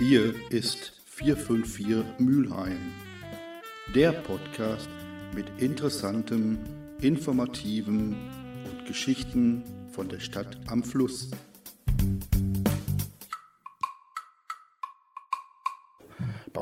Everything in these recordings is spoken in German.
Hier ist 454 Mülheim, der Podcast mit interessantem, informativen und Geschichten von der Stadt am Fluss.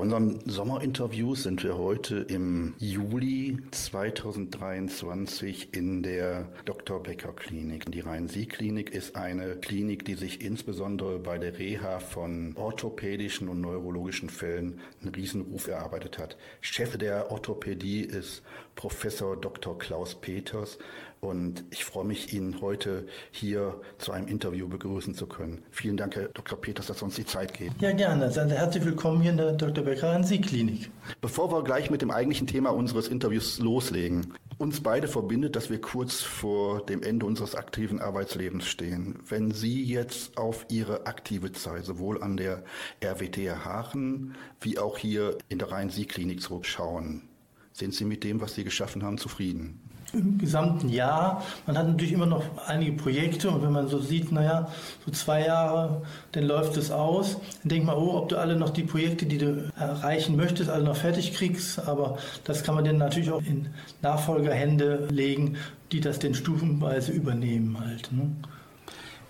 Unseren Sommerinterviews sind wir heute im Juli 2023 in der Dr. Becker Klinik. Die Rhein-Sieg-Klinik ist eine Klinik, die sich insbesondere bei der Reha von orthopädischen und neurologischen Fällen einen Riesenruf erarbeitet hat. Chef der Orthopädie ist Professor Dr. Klaus Peters und ich freue mich, ihn heute hier zu einem Interview begrüßen zu können. Vielen Dank, Herr Dr. Peters, dass Sie uns die Zeit geben. Ja, gerne. Sie herzlich willkommen hier in der Dr. Becker an Sie Klinik. Bevor wir gleich mit dem eigentlichen Thema unseres Interviews loslegen, uns beide verbindet, dass wir kurz vor dem Ende unseres aktiven Arbeitslebens stehen. Wenn Sie jetzt auf Ihre aktive Zeit sowohl an der RWTH Haaren wie auch hier in der Rhein-Sieg-Klinik zurückschauen, sind Sie mit dem, was Sie geschaffen haben, zufrieden? Im gesamten Jahr. Man hat natürlich immer noch einige Projekte und wenn man so sieht, naja, so zwei Jahre, dann läuft es aus. Dann denkt man, oh, ob du alle noch die Projekte, die du erreichen möchtest, alle noch fertig kriegst. Aber das kann man dann natürlich auch in Nachfolgerhände legen, die das dann stufenweise übernehmen halt. Ne?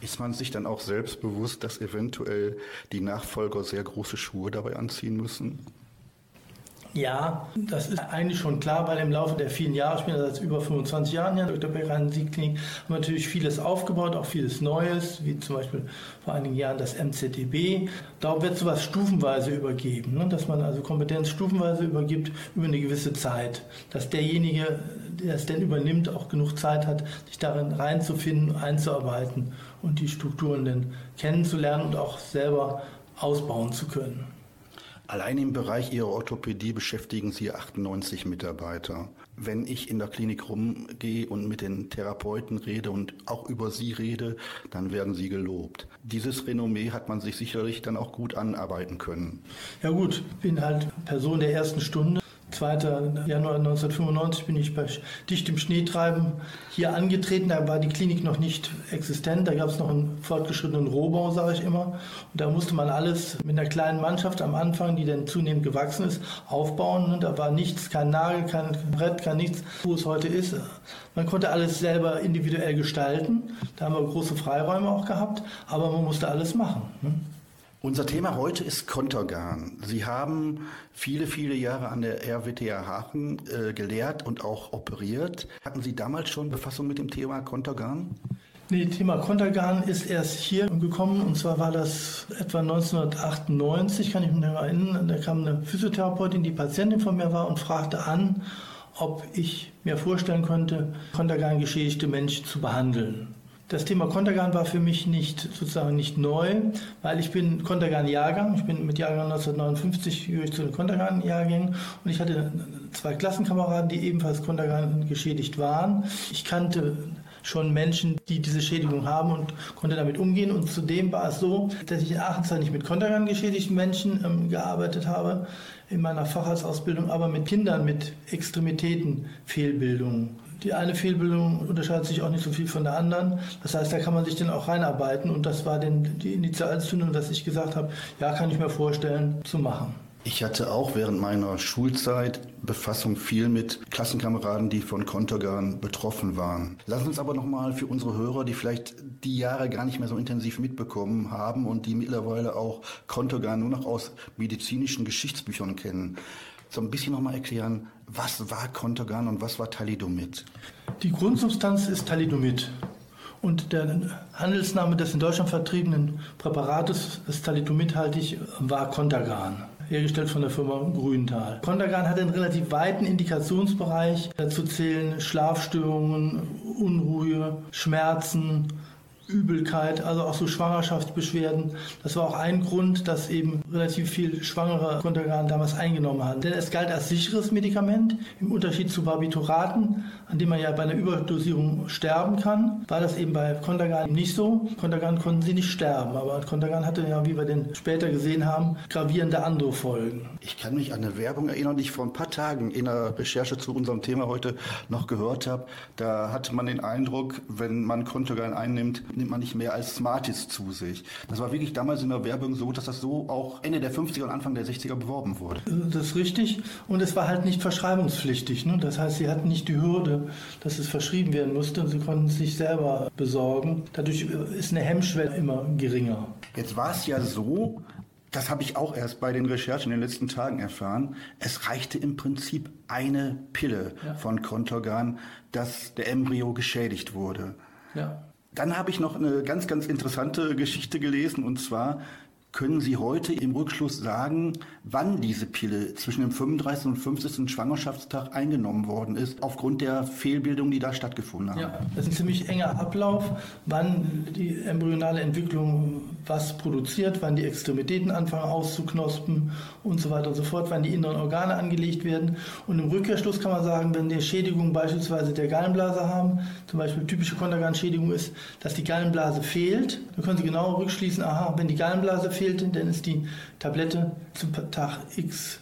Ist man sich dann auch selbst bewusst, dass eventuell die Nachfolger sehr große Schuhe dabei anziehen müssen? Ja, das ist eigentlich schon klar, weil im Laufe der vielen Jahre, ich bin seit über 25 Jahren hier in der Dr. Becker Siegklinik, haben wir natürlich vieles aufgebaut, auch vieles Neues, wie zum Beispiel vor einigen Jahren das MZDB. Da wird sowas stufenweise übergeben, ne? dass man also Kompetenz stufenweise übergibt über eine gewisse Zeit, dass derjenige, der es denn übernimmt, auch genug Zeit hat, sich darin reinzufinden, einzuarbeiten und die Strukturen dann kennenzulernen und auch selber ausbauen zu können. Allein im Bereich Ihrer Orthopädie beschäftigen Sie 98 Mitarbeiter. Wenn ich in der Klinik rumgehe und mit den Therapeuten rede und auch über Sie rede, dann werden Sie gelobt. Dieses Renommee hat man sich sicherlich dann auch gut anarbeiten können. Ja gut, bin halt Person der ersten Stunde 2. Januar 1995 bin ich bei Dicht im Schneetreiben hier angetreten. Da war die Klinik noch nicht existent. Da gab es noch einen fortgeschrittenen Rohbau, sage ich immer. Und da musste man alles mit einer kleinen Mannschaft am Anfang, die dann zunehmend gewachsen ist, aufbauen. Und da war nichts, kein Nagel, kein Brett, kein nichts, wo es heute ist. Man konnte alles selber individuell gestalten. Da haben wir große Freiräume auch gehabt. Aber man musste alles machen. Unser Thema heute ist Kontergan. Sie haben viele, viele Jahre an der RWTH Hachen äh, gelehrt und auch operiert. Hatten Sie damals schon Befassung mit dem Thema Kontergan? Nee, Thema Kontergan ist erst hier gekommen und zwar war das etwa 1998, kann ich mich noch erinnern. Da kam eine Physiotherapeutin, die Patientin von mir war und fragte an, ob ich mir vorstellen könnte, Kontergan geschädigte Menschen zu behandeln. Das Thema Kontergan war für mich nicht sozusagen nicht neu, weil ich bin Kontergan-Jahrgang. Ich bin mit Jahrgang 1959 gehöre zu den Kontergan-Jahrgängen und ich hatte zwei Klassenkameraden, die ebenfalls Kontergan geschädigt waren. Ich kannte schon Menschen, die diese Schädigung haben und konnte damit umgehen. Und zudem war es so, dass ich in Aachen zwar nicht mit Kontergan geschädigten Menschen ähm, gearbeitet habe in meiner Facharztausbildung, aber mit Kindern mit Extremitäten, Fehlbildungen. Die eine Fehlbildung unterscheidet sich auch nicht so viel von der anderen. Das heißt, da kann man sich dann auch reinarbeiten. Und das war dann die Initialzündung, dass ich gesagt habe, ja, kann ich mir vorstellen zu machen. Ich hatte auch während meiner Schulzeit Befassung viel mit Klassenkameraden, die von Kontergan betroffen waren. Lass uns aber nochmal für unsere Hörer, die vielleicht die Jahre gar nicht mehr so intensiv mitbekommen haben und die mittlerweile auch Kontergan nur noch aus medizinischen Geschichtsbüchern kennen, so ein bisschen nochmal erklären, was war Kontergan und was war Thalidomid? Die Grundsubstanz ist Thalidomid. Und der Handelsname des in Deutschland vertriebenen Präparates, das thalidomidhaltig, war Contergan, hergestellt von der Firma Grüntal. Contergan hat einen relativ weiten Indikationsbereich. Dazu zählen Schlafstörungen, Unruhe, Schmerzen, Übelkeit, also auch so Schwangerschaftsbeschwerden. Das war auch ein Grund, dass eben relativ viel Schwangere Contergan damals eingenommen haben. Denn es galt als sicheres Medikament. Im Unterschied zu Barbituraten, an dem man ja bei einer Überdosierung sterben kann, war das eben bei Contergan nicht so. Contergan konnten sie nicht sterben, aber Contergan hatte ja, wie wir den später gesehen haben, gravierende andere Folgen. Ich kann mich an eine Werbung erinnern, die ich vor ein paar Tagen in der Recherche zu unserem Thema heute noch gehört habe. Da hatte man den Eindruck, wenn man Contergan einnimmt, nimmt man nicht mehr als Smarties zu sich. Das war wirklich damals in der Werbung so, dass das so auch Ende der 50er und Anfang der 60er beworben wurde. Das ist richtig. Und es war halt nicht verschreibungspflichtig. Ne? Das heißt, sie hatten nicht die Hürde, dass es verschrieben werden musste. Sie konnten es sich selber besorgen. Dadurch ist eine Hemmschwelle immer geringer. Jetzt war es ja so, das habe ich auch erst bei den Recherchen in den letzten Tagen erfahren. Es reichte im Prinzip eine Pille ja. von Kontorgan, dass der Embryo geschädigt wurde. Ja. Dann habe ich noch eine ganz, ganz interessante Geschichte gelesen und zwar können Sie heute im Rückschluss sagen, wann diese Pille zwischen dem 35. und 50. Schwangerschaftstag eingenommen worden ist, aufgrund der Fehlbildung, die da stattgefunden haben? Ja, das ist ein ziemlich enger Ablauf, wann die embryonale Entwicklung was produziert, wann die Extremitäten anfangen auszuknospen und so weiter und so fort, wann die inneren Organe angelegt werden. Und im Rückkehrschluss kann man sagen, wenn wir Schädigung beispielsweise der Gallenblase haben, zum Beispiel typische Kontergan-Schädigung ist, dass die Gallenblase fehlt, dann können Sie genau rückschließen, aha, wenn die Gallenblase fehlt, dann ist die Tablette zum Tag X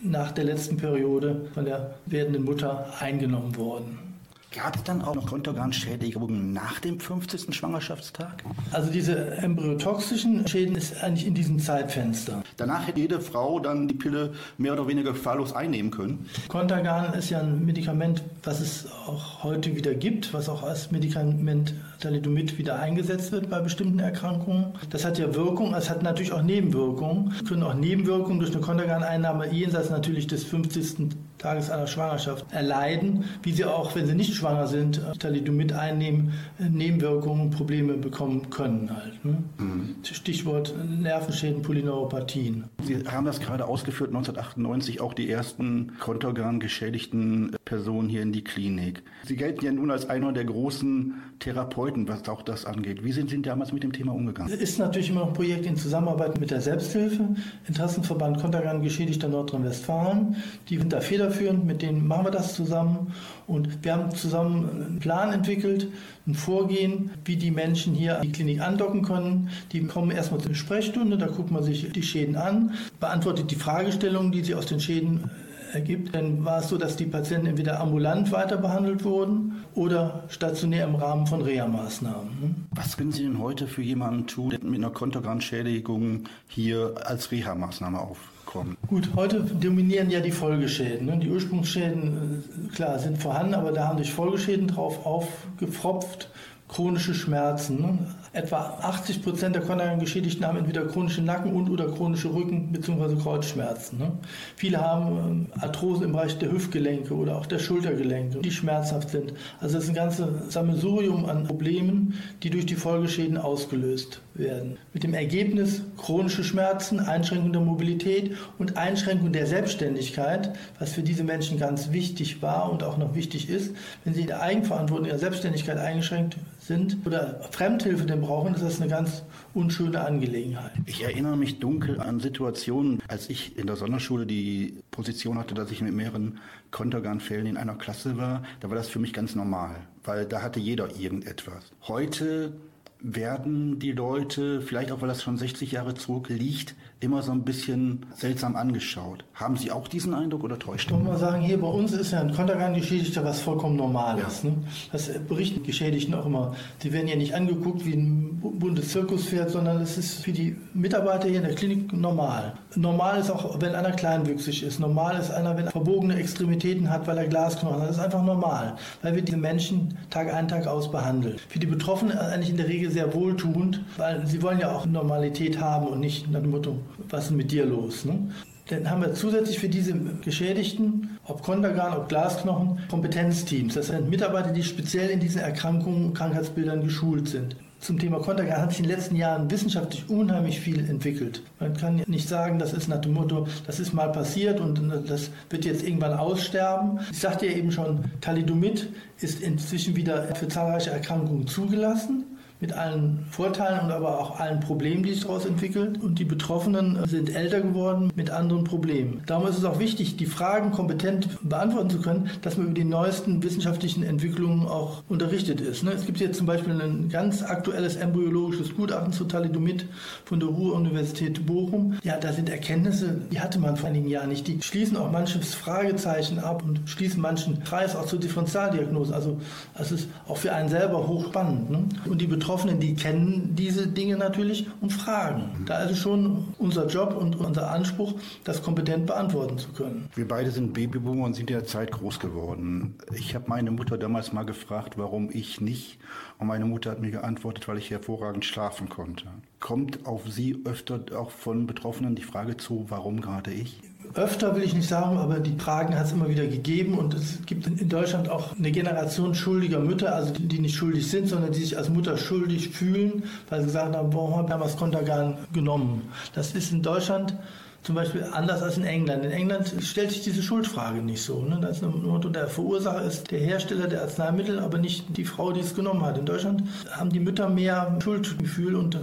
nach der letzten Periode von der werdenden Mutter eingenommen worden. Gab es dann auch noch Kontergan-Schädigungen nach dem 50. Schwangerschaftstag? Also diese embryotoxischen Schäden ist eigentlich in diesem Zeitfenster. Danach hätte jede Frau dann die Pille mehr oder weniger gefahrlos einnehmen können? Kontergan ist ja ein Medikament, was es auch heute wieder gibt, was auch als Medikament Thalidomid wieder eingesetzt wird bei bestimmten Erkrankungen. Das hat ja Wirkung, es hat natürlich auch Nebenwirkungen. Es können auch Nebenwirkungen durch eine Kontergan-Einnahme jenseits natürlich des 50. Tages einer Schwangerschaft erleiden, wie sie auch, wenn sie nicht schwanger sind, Thalidomid einnehmen, Nebenwirkungen, Probleme bekommen können halt. Ne? Mhm. Stichwort Nervenschäden, Polyneuropathien. Sie haben das gerade ausgeführt, 1998 auch die ersten Kontergan geschädigten Personen hier in die Klinik. Sie gelten ja nun als einer der großen Therapeuten, was auch das angeht. Wie sind Sie damals mit dem Thema umgegangen? Es ist natürlich immer ein Projekt in Zusammenarbeit mit der Selbsthilfe, Interessenverband Kontergan geschädigter Nordrhein-Westfalen. Die sind da federführend, mit denen machen wir das zusammen. Und wir haben zusammen einen Plan entwickelt, ein Vorgehen, wie die Menschen hier an die Klinik andocken können. Die kommen erstmal zur Sprechstunde, da guckt man sich die Schäden an, beantwortet die Fragestellungen, die sie aus den Schäden ergibt, dann war es so, dass die Patienten entweder ambulant weiter behandelt wurden oder stationär im Rahmen von Reha-Maßnahmen. Was können Sie denn heute für jemanden tun, der mit einer Kontogrammschädigung hier als Reha-Maßnahme aufkommt? Gut, heute dominieren ja die Folgeschäden. Ne? Die Ursprungsschäden, äh, klar, sind vorhanden, aber da haben sich Folgeschäden drauf aufgepfropft chronische Schmerzen. Etwa 80 Prozent der Kontergan-Geschädigten haben entweder chronische Nacken- und oder chronische Rücken- bzw. Kreuzschmerzen. Ne? Viele haben ähm, Arthrosen im Bereich der Hüftgelenke oder auch der Schultergelenke, die schmerzhaft sind. Also es ist ein ganzes Sammelsurium an Problemen, die durch die Folgeschäden ausgelöst werden. Mit dem Ergebnis chronische Schmerzen, Einschränkung der Mobilität und Einschränkung der Selbstständigkeit, was für diese Menschen ganz wichtig war und auch noch wichtig ist. Wenn sie in der Eigenverantwortung ihrer Selbstständigkeit eingeschränkt sind oder Fremdhilfe denn brauchen, ist das eine ganz unschöne Angelegenheit. Ich erinnere mich dunkel an Situationen, als ich in der Sonderschule die Position hatte, dass ich mit mehreren Kontergan-Fällen in einer Klasse war. Da war das für mich ganz normal, weil da hatte jeder irgendetwas. Heute werden die Leute, vielleicht auch weil das schon 60 Jahre zurückliegt, immer so ein bisschen seltsam angeschaut. Haben Sie auch diesen Eindruck oder täuscht Ich muss mal sagen, hier bei uns ist ja ein Kontergan-Geschädigter was vollkommen Normales. Ja. Ne? Das berichten Geschädigten auch immer. Sie werden ja nicht angeguckt wie ein buntes Zirkuspferd, sondern es ist für die Mitarbeiter hier in der Klinik normal. Normal ist auch, wenn einer kleinwüchsig ist. Normal ist einer, wenn er verbogene Extremitäten hat, weil er Glasknochen hat. Das ist einfach normal, weil wir diese Menschen Tag ein, Tag aus behandeln. Für die Betroffenen eigentlich in der Regel sehr wohltuend, weil sie wollen ja auch Normalität haben und nicht nach dem Motto, was ist mit dir los? Ne? Dann haben wir zusätzlich für diese Geschädigten, ob Kontergan, ob Glasknochen, Kompetenzteams. Das sind Mitarbeiter, die speziell in diesen Erkrankungen, Krankheitsbildern geschult sind. Zum Thema Kontergan hat sich in den letzten Jahren wissenschaftlich unheimlich viel entwickelt. Man kann nicht sagen, das ist nach dem Motto, das ist mal passiert und das wird jetzt irgendwann aussterben. Ich sagte ja eben schon, Thalidomid ist inzwischen wieder für zahlreiche Erkrankungen zugelassen mit allen Vorteilen und aber auch allen Problemen, die sich daraus entwickeln. Und die Betroffenen sind älter geworden mit anderen Problemen. Darum ist es auch wichtig, die Fragen kompetent beantworten zu können, dass man über die neuesten wissenschaftlichen Entwicklungen auch unterrichtet ist. Ne? Es gibt jetzt zum Beispiel ein ganz aktuelles embryologisches Gutachten zu Thalidomid von der Ruhr-Universität Bochum. Ja, da sind Erkenntnisse, die hatte man vor einigen Jahren nicht. Die schließen auch manches Fragezeichen ab und schließen manchen Kreis auch zur Differentialdiagnose. Also es ist auch für einen selber hochspannend. Ne? Und die Betroffenen Betroffenen, die kennen diese Dinge natürlich und fragen. Da ist es schon unser Job und unser Anspruch, das kompetent beantworten zu können. Wir beide sind Babyboomer und sind in der Zeit groß geworden. Ich habe meine Mutter damals mal gefragt, warum ich nicht. Und meine Mutter hat mir geantwortet, weil ich hervorragend schlafen konnte. Kommt auf Sie öfter auch von Betroffenen die Frage zu, warum gerade ich? Öfter will ich nicht sagen, aber die Fragen hat es immer wieder gegeben und es gibt in Deutschland auch eine Generation schuldiger Mütter, also die, die nicht schuldig sind, sondern die sich als Mutter schuldig fühlen, weil sie gesagt haben, warum haben wir das Kontergan genommen? Das ist in Deutschland zum Beispiel anders als in England. In England stellt sich diese Schuldfrage nicht so. Ne? Das Motto, der Verursacher ist der Hersteller der Arzneimittel, aber nicht die Frau, die es genommen hat. In Deutschland haben die Mütter mehr Schuldgefühl und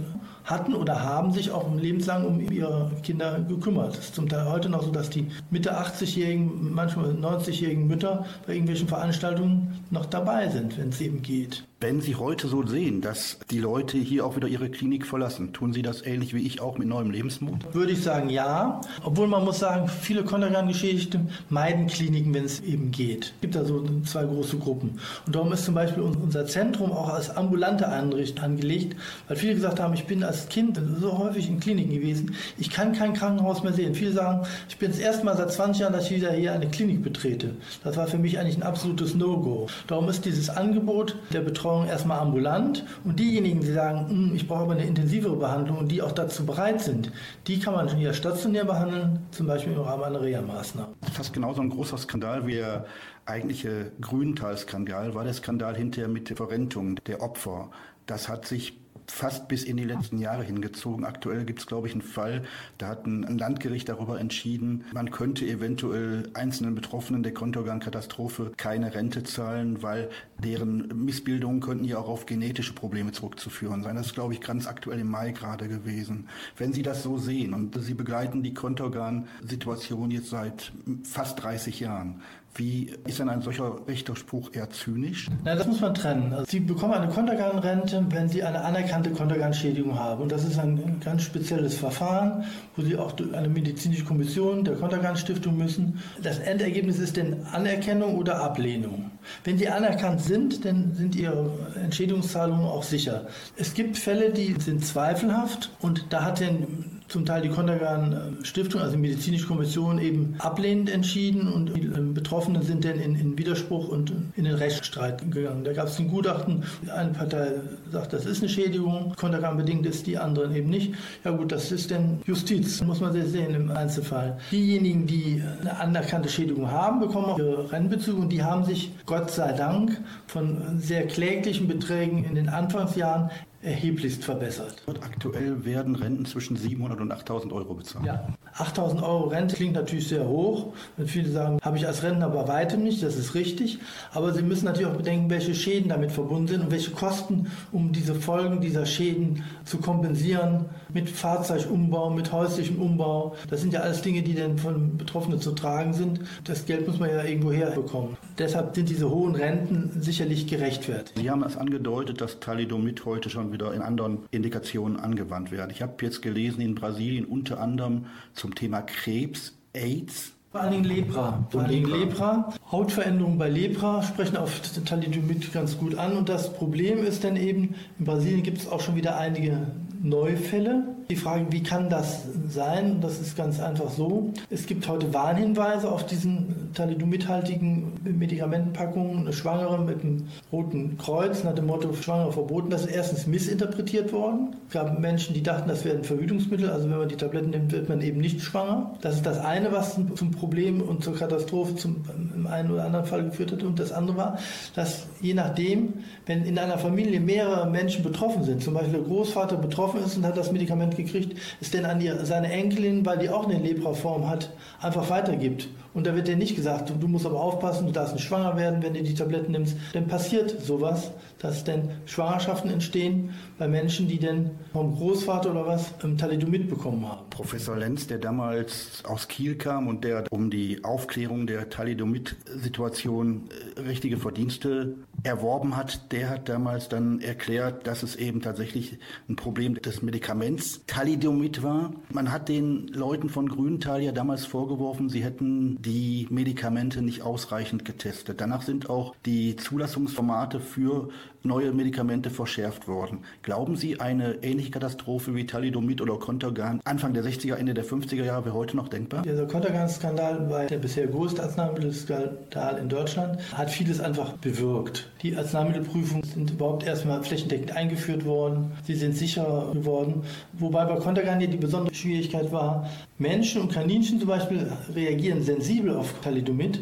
hatten oder haben sich auch lebenslang um ihre Kinder gekümmert. Es ist zum Teil heute noch so, dass die Mitte 80-jährigen, manchmal 90-jährigen Mütter bei irgendwelchen Veranstaltungen noch dabei sind, wenn es eben geht. Wenn Sie heute so sehen, dass die Leute hier auch wieder ihre Klinik verlassen, tun Sie das ähnlich wie ich auch mit neuem Lebensmut? Würde ich sagen, ja. Obwohl man muss sagen, viele Kontergan-Geschädigte meiden Kliniken, wenn es eben geht. Es gibt da so zwei große Gruppen. Und darum ist zum Beispiel unser Zentrum auch als ambulante Einrichtung angelegt, weil viele gesagt haben, ich bin als Kind so häufig in Kliniken gewesen, ich kann kein Krankenhaus mehr sehen. Viele sagen, ich bin das erste Mal seit 20 Jahren, dass ich wieder hier eine Klinik betrete. Das war für mich eigentlich ein absolutes No-Go. Darum ist dieses Angebot der Betreuung erstmal ambulant und diejenigen, die sagen, hm, ich brauche aber eine intensivere Behandlung und die auch dazu bereit sind, die kann man schon hier stationär behandeln, zum Beispiel im Rahmen einer Reha-Maßnahme. Fast genauso ein großer Skandal wie der eigentliche Grüntal-Skandal war der Skandal hinterher mit der Verrentung der Opfer. Das hat sich fast bis in die letzten Jahre hingezogen. Aktuell gibt es, glaube ich, einen Fall, da hat ein Landgericht darüber entschieden, man könnte eventuell einzelnen Betroffenen der Kontogang-Katastrophe keine Rente zahlen, weil deren Missbildungen könnten ja auch auf genetische Probleme zurückzuführen sein. Das ist, glaube ich, ganz aktuell im Mai gerade gewesen. Wenn Sie das so sehen und Sie begleiten die Kontogan-Situation jetzt seit fast 30 Jahren, wie ist denn ein solcher Richterspruch eher zynisch? Na, das muss man trennen. Also Sie bekommen eine Kontergan-Rente, wenn Sie eine anerkannte Kontergan-Schädigung haben. Und das ist ein ganz spezielles Verfahren, wo Sie auch durch eine medizinische Kommission der Kontergan-Stiftung müssen. Das Endergebnis ist denn Anerkennung oder Ablehnung. Wenn Sie anerkannt sind, dann sind Ihre Entschädigungszahlungen auch sicher. Es gibt Fälle, die sind zweifelhaft und da hat denn zum Teil die Kontergan Stiftung, also die medizinische Kommission, eben ablehnend entschieden und die ähm, Betroffenen sind dann in, in Widerspruch und in den Rechtsstreit gegangen. Da gab es ein Gutachten, eine Partei sagt, das ist eine Schädigung, Kontergan bedingt ist, die anderen eben nicht. Ja gut, das ist dann Justiz, muss man sehr sehen im Einzelfall. Diejenigen, die eine anerkannte Schädigung haben, bekommen auch ihre Rennbezüge und die haben sich Gott sei Dank von sehr kläglichen Beträgen in den Anfangsjahren erheblichst verbessert. Aktuell werden Renten zwischen 700 und 8000 Euro bezahlt. Ja, 8000 Euro Rente klingt natürlich sehr hoch. Und viele sagen, habe ich als Rentner bei weitem nicht, das ist richtig. Aber Sie müssen natürlich auch bedenken, welche Schäden damit verbunden sind und welche Kosten, um diese Folgen dieser Schäden zu kompensieren, mit Fahrzeugumbau, mit häuslichem Umbau. Das sind ja alles Dinge, die dann von Betroffenen zu tragen sind. Das Geld muss man ja irgendwo herbekommen. Deshalb sind diese hohen Renten sicherlich gerechtfertigt. Sie haben es angedeutet, dass Thalidomid heute schon wieder in anderen Indikationen angewandt wird. Ich habe jetzt gelesen, in Brasilien unter anderem zum Thema Krebs, AIDS, vor allen Dingen Lepra. Vor allen Dingen Lepra. Hautveränderungen bei Lepra sprechen auf Thalidomid ganz gut an. Und das Problem ist dann eben, in Brasilien gibt es auch schon wieder einige Neufälle. Die Frage, wie kann das sein? Das ist ganz einfach so. Es gibt heute Warnhinweise auf diesen thalidomidhaltigen Medikamentenpackungen. Eine Schwangere mit einem roten Kreuz nach dem Motto Schwangere verboten. Das ist erstens missinterpretiert worden. Es gab Menschen, die dachten, das wären Verhütungsmittel. Also wenn man die Tabletten nimmt, wird man eben nicht schwanger. Das ist das eine, was zum Problem und zur Katastrophe zum, im einen oder anderen Fall geführt hat. Und das andere war, dass je nachdem, wenn in einer Familie mehrere Menschen betroffen sind, zum Beispiel der Großvater betroffen ist und hat das Medikament gekriegt, es denn an die, seine Enkelin, weil die auch eine Lepraform hat, einfach weitergibt. Und da wird dir nicht gesagt, du, du, musst aber aufpassen, du darfst nicht schwanger werden, wenn du die Tabletten nimmst. Dann passiert sowas, dass denn Schwangerschaften entstehen bei Menschen, die denn vom Großvater oder was im Thalidomid bekommen haben. Professor Lenz, der damals aus Kiel kam und der um die Aufklärung der Thalidomid-Situation äh, richtige Verdienste erworben hat, der hat damals dann erklärt, dass es eben tatsächlich ein Problem des Medikaments Thalidomid war. Man hat den Leuten von Grüntal ja damals vorgeworfen, sie hätten die Medikamente nicht ausreichend getestet. Danach sind auch die Zulassungsformate für neue Medikamente verschärft worden. Glauben Sie, eine ähnliche Katastrophe wie Thalidomid oder Contergan Anfang der 60er, Ende der 50er Jahre wäre heute noch denkbar? Der Contergan-Skandal war der bisher größte Arzneimittelskandal in Deutschland, hat vieles einfach bewirkt. Die Arzneimittelprüfungen sind überhaupt erstmal flächendeckend eingeführt worden. Sie sind sicherer geworden. Wobei bei Contergan die besondere Schwierigkeit war, Menschen und Kaninchen zum Beispiel reagieren sensibel auf Thalidomid.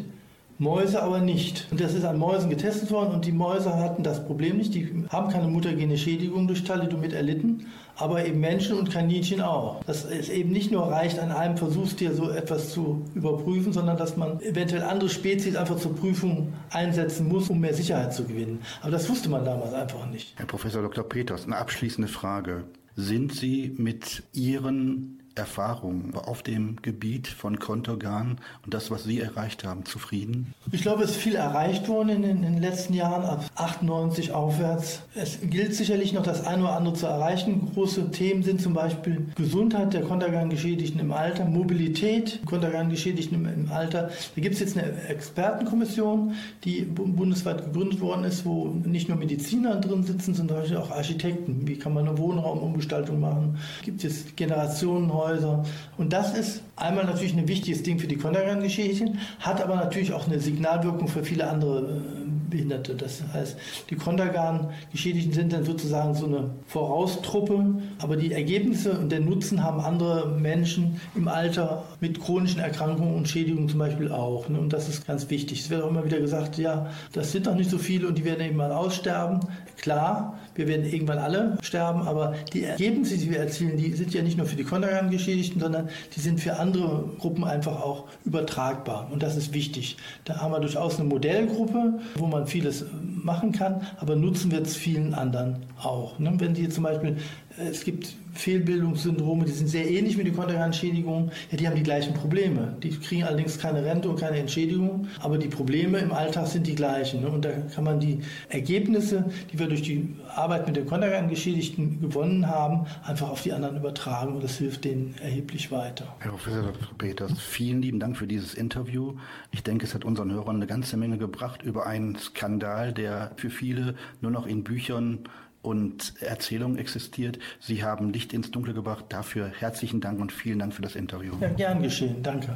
Mäuse aber nicht. Und das ist an Mäusen getestet worden und die Mäuse hatten das Problem nicht. Die haben keine mutagene Schädigung durch Thalidomid erlitten, aber eben Menschen und Kaninchen auch. Dass es eben nicht nur reicht, an einem Versuchstier so etwas zu überprüfen, sondern dass man eventuell andere Spezies einfach zur Prüfung einsetzen muss, um mehr Sicherheit zu gewinnen. Aber das wusste man damals einfach nicht. Herr Professor Dr. Peters, eine abschließende Frage. Sind Sie mit Ihren Erfahrungen auf dem Gebiet von Kontogan und das, was Sie erreicht haben, zufrieden? Ich glaube, es ist viel erreicht worden in den, in den, letzten Jahren, ab 98 aufwärts. Es gilt sicherlich noch das eine oder andere zu erreichen. Große Themen sind zum Beispiel Gesundheit der Kontergan-Geschädigten im Alter, Mobilität Kontergan-Geschädigten im, im, Alter. Da gibt es jetzt eine Expertenkommission, die bundesweit gegründet worden ist, wo nicht nur Mediziner drin sitzen, sondern auch Architekten. Wie kann man eine Wohnraumumgestaltung machen? Gibt es Generationen heute? Krankenhäuser. Und das ist einmal natürlich ein wichtiges Ding für die Kontergan-Geschädigten, hat aber natürlich auch eine Signalwirkung für viele andere äh, Behinderte. Das heißt, die Kontergan-Geschädigten sind dann sozusagen so eine Voraustruppe, aber die Ergebnisse und der Nutzen haben andere Menschen im Alter mit chronischen Erkrankungen und Schädigungen zum Beispiel auch. Ne? Und das ist ganz wichtig. Es wird auch immer wieder gesagt, ja, das sind doch nicht so viele und die werden mal aussterben. Klar, wir werden irgendwann alle sterben, aber die Ergebnisse, die wir erzielen, die sind ja nicht nur für die Kontergan-Geschädigten, sondern die sind für andere Gruppen einfach auch übertragbar. Und das ist wichtig. Da haben wir durchaus eine Modellgruppe, wo man vieles machen kann, aber nutzen wird es vielen anderen auch. Ne? Wenn die zum Beispiel es gibt Fehlbildungssyndrome, die sind sehr ähnlich mit den Kontergan-Schädigungen. Ja, die haben die gleichen Probleme. Die kriegen allerdings keine Rente und keine Entschädigung, aber die Probleme im Alltag sind die gleichen. Ne? Und da kann man die Ergebnisse, die wir durch die Arbeit mit den Kontergan-Geschädigten gewonnen haben, einfach auf die anderen übertragen und das hilft denen erheblich weiter. Herr Professor Dr. Peters, vielen lieben Dank für dieses Interview. Ich denke, es hat unseren Hörern eine ganze Menge gebracht über einen Skandal, der für viele nur noch in Büchern und Erzählung existiert. Sie haben Licht ins Dunkle gebracht. Dafür herzlichen Dank und vielen Dank für das Interview. Ja, gern geschehen. Danke.